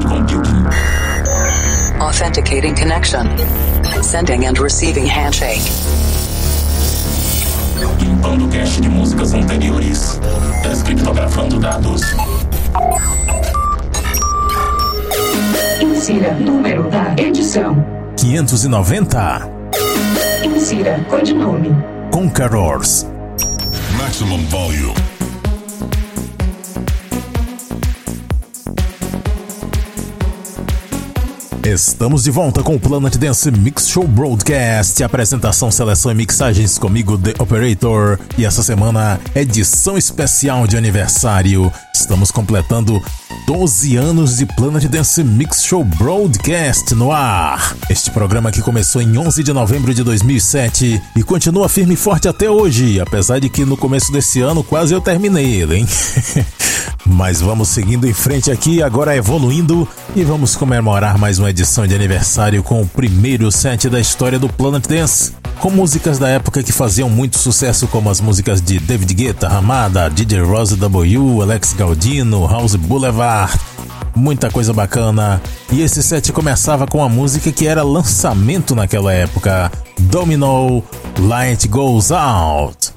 cloud computing. Authenticating connection. Sending and receiving handshake. Limpando cache de músicas anteriores. Descriptografando dados. Insira número da edição. 590. Insira codinome. Conquerors. Maximum volume. Estamos de volta com o Planet Dance Mix Show Broadcast. Apresentação, seleção e mixagens comigo, The Operator. E essa semana, edição especial de aniversário. Estamos completando 12 anos de Planet Dance Mix Show Broadcast no ar. Este programa que começou em 11 de novembro de 2007 e continua firme e forte até hoje, apesar de que no começo desse ano quase eu terminei ele, hein? Mas vamos seguindo em frente aqui, agora evoluindo e vamos comemorar mais uma edição de aniversário com o primeiro set da história do Planet Dance, com músicas da época que faziam muito sucesso, como as músicas de David Guetta, Ramada, DJ Rose W, Alex Galdino, House Boulevard. Muita coisa bacana. E esse set começava com a música que era lançamento naquela época: Domino Light Goes Out.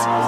out.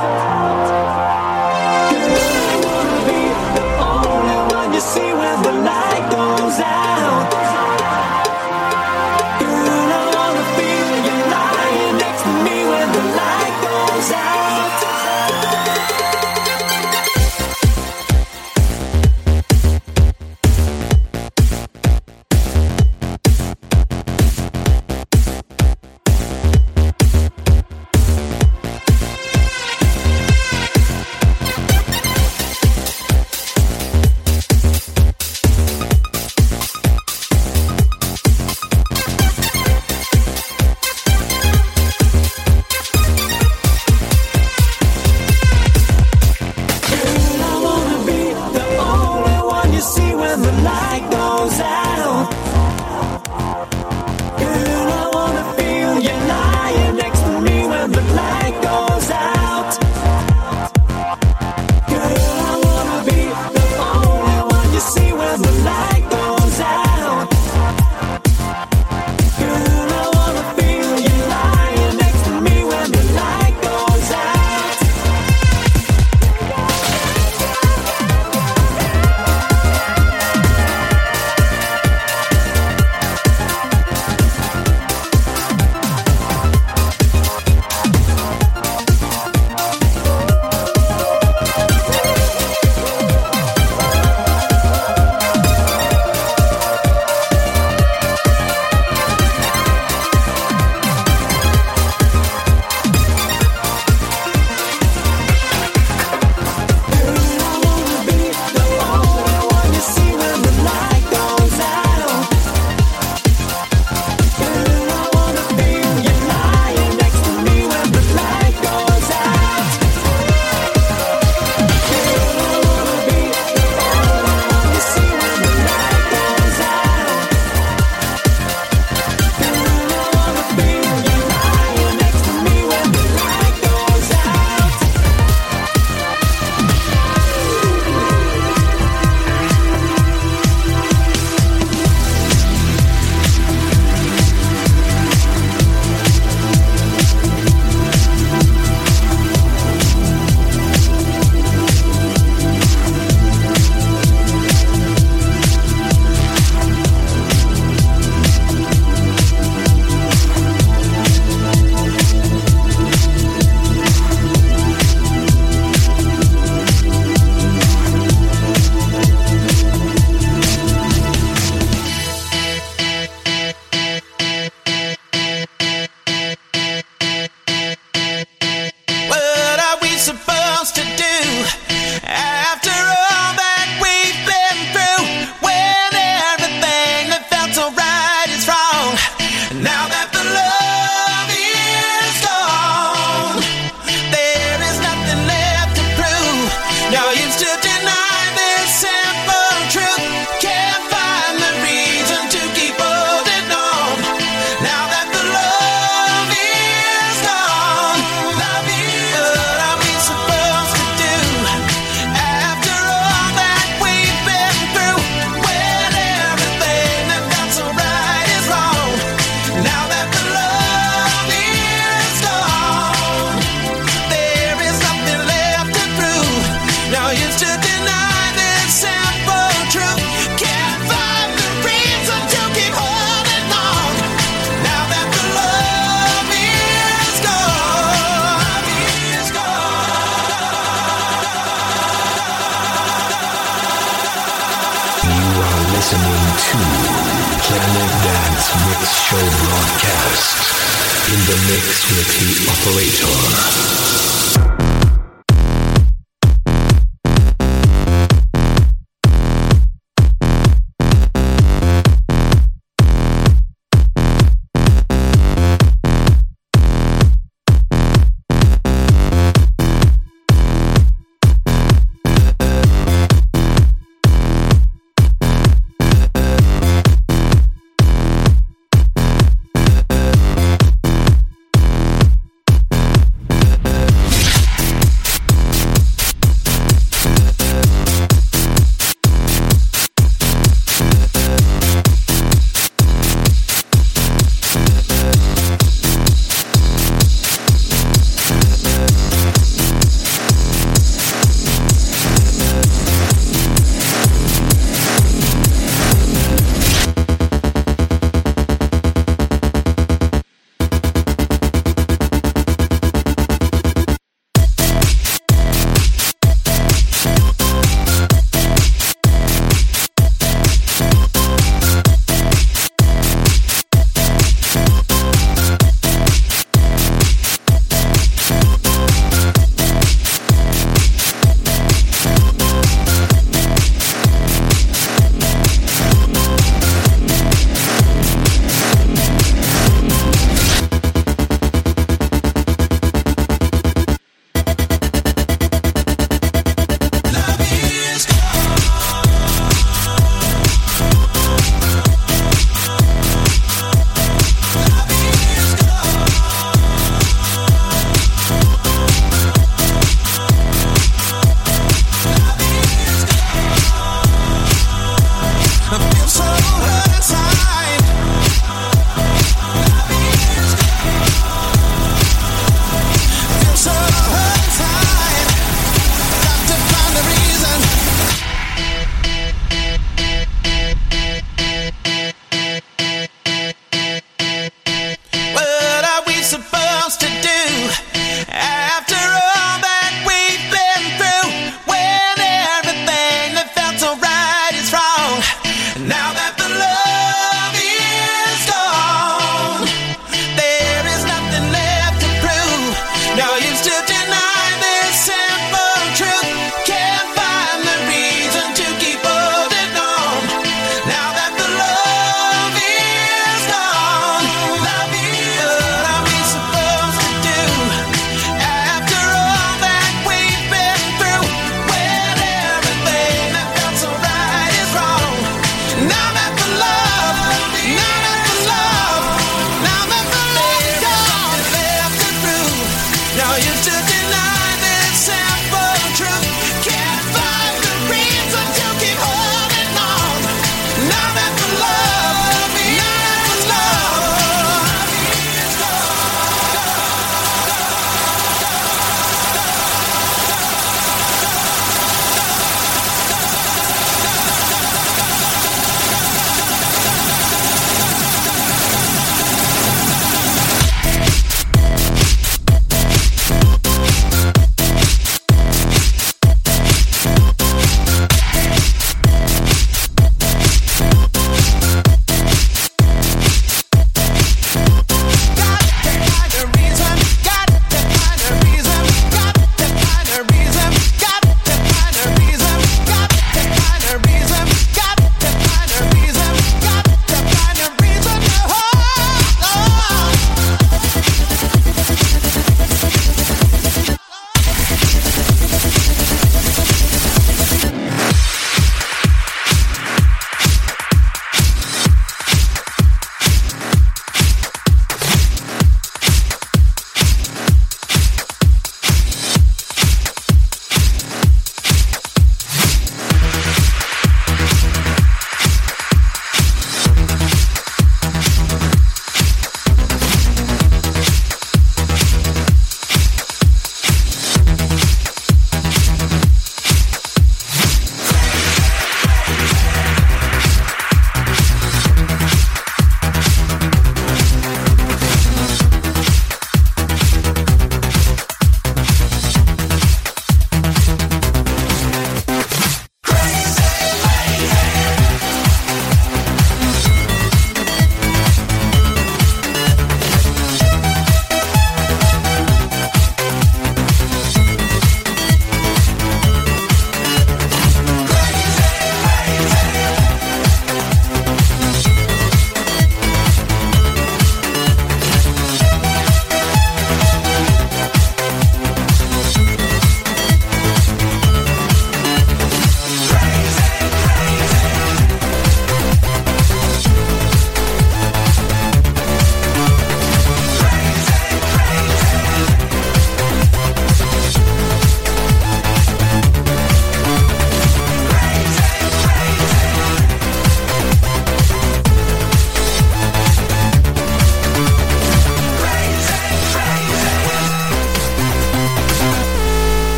Listening to Planet Dance Mix Show broadcast in the mix with the operator.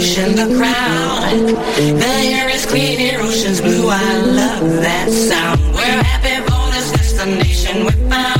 ocean, the crown. The air is clean, the ocean's blue. I love that sound. We're happy, bonus destination. We're bound.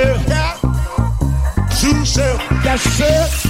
yourself. Shoot yourself. That's it.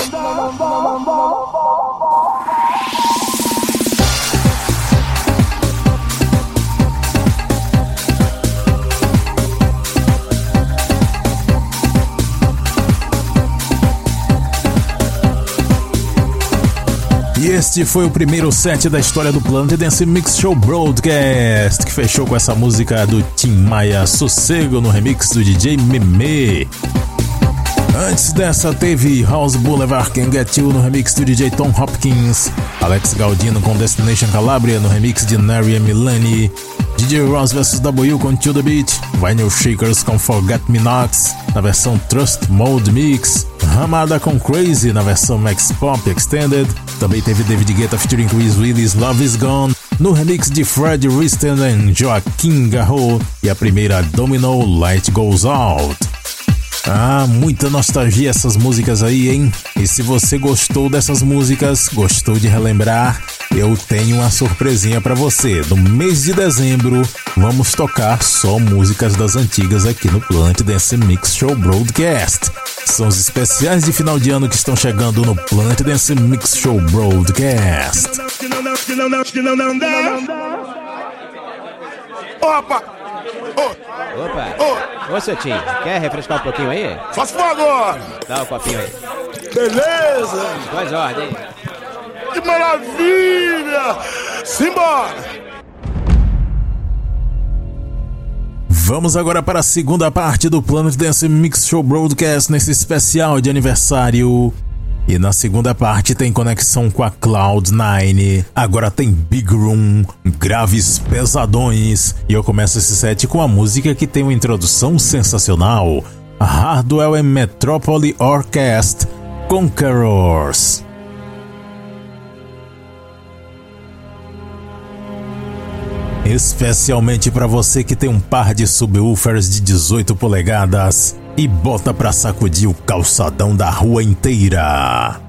este foi o primeiro set da história do Planet Dance Mix Show Broadcast, que fechou com essa música do Tim Maia Sossego no remix do DJ Meme. Antes dessa, teve House Boulevard Can Get You no remix do DJ Tom Hopkins, Alex Galdino com Destination Calabria no remix de Nary Milani, DJ Ross vs W com To The Beat, Vinyl Shakers com Forget Me Nots na versão Trust Mode Mix, Ramada com Crazy na versão Max Pop Extended, também teve David Guetta featuring Chris Willis Love Is Gone no remix de Fred Riston e Joaquim Garraud e a primeira Domino Light Goes Out. Ah, muita nostalgia essas músicas aí, hein? E se você gostou dessas músicas, gostou de relembrar, eu tenho uma surpresinha para você. No mês de dezembro, vamos tocar só músicas das antigas aqui no Planet Dance Mix Show Broadcast. São os especiais de final de ano que estão chegando no Planet Dance Mix Show Broadcast. Opa! Opa! Ô, seu tio, quer refrescar um pouquinho aí? Só se for agora. Dá um copinho aí. Beleza? Boas ordens. Que maravilha! Simbora! Vamos agora para a segunda parte do Planet Dance Mix Show Broadcast nesse especial de aniversário. E na segunda parte tem conexão com a Cloud9. Agora tem Big Room, graves pesadões. E eu começo esse set com a música que tem uma introdução sensacional: Hardwell and Metropolis Orchestra Conquerors. Especialmente para você que tem um par de subwoofers de 18 polegadas e bota pra sacudir o calçadão da rua inteira.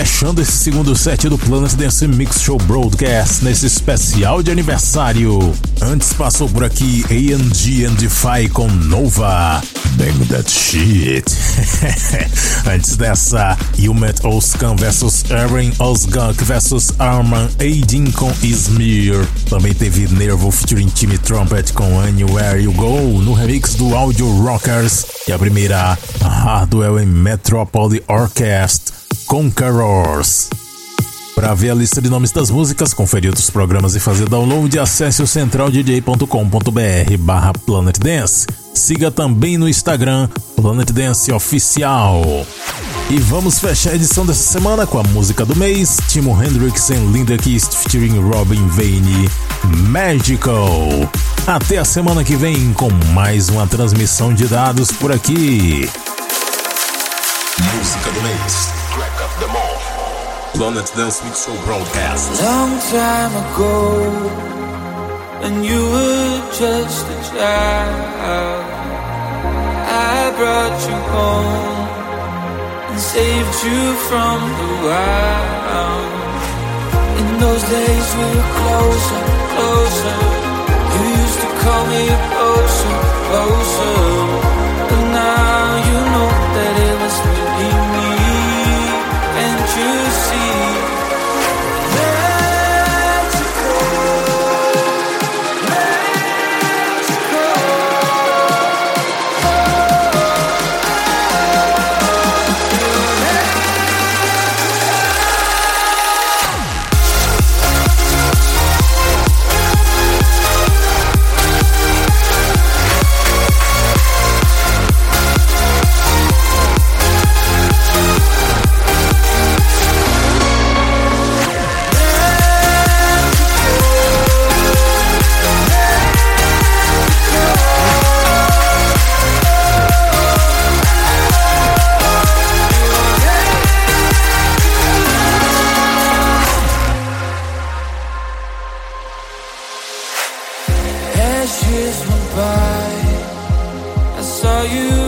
Fechando esse segundo set do Planet Dance Mix Show Broadcast nesse especial de aniversário. Antes passou por aqui ANG and Defy com Nova. Bang that shit. Antes dessa, You Met Oscan vs Aaron Osgunk vs Arman Aidin com Izmir. Também teve Nervo featuring Timmy Trumpet com Anywhere You Go no remix do Audio Rockers. E a primeira, Hardwell em Metropolis Orchestra. Conquerors. Para ver a lista de nomes das músicas, conferir outros programas e fazer download, acesse o centraldj.com.br barra Planet Dance. Siga também no Instagram Planet Dance Oficial. E vamos fechar a edição dessa semana com a música do mês, Timo Hendrix e Linda Kist featuring Robin Vane, Magical. Até a semana que vem com mais uma transmissão de dados por aqui. Música do mês. Track of the month. Planet Dance Mix Show Broadcast. Long time ago, when you were just a child, I brought you home and saved you from the wild. In those days, we were closer, closer. You used to call me closer, closer. You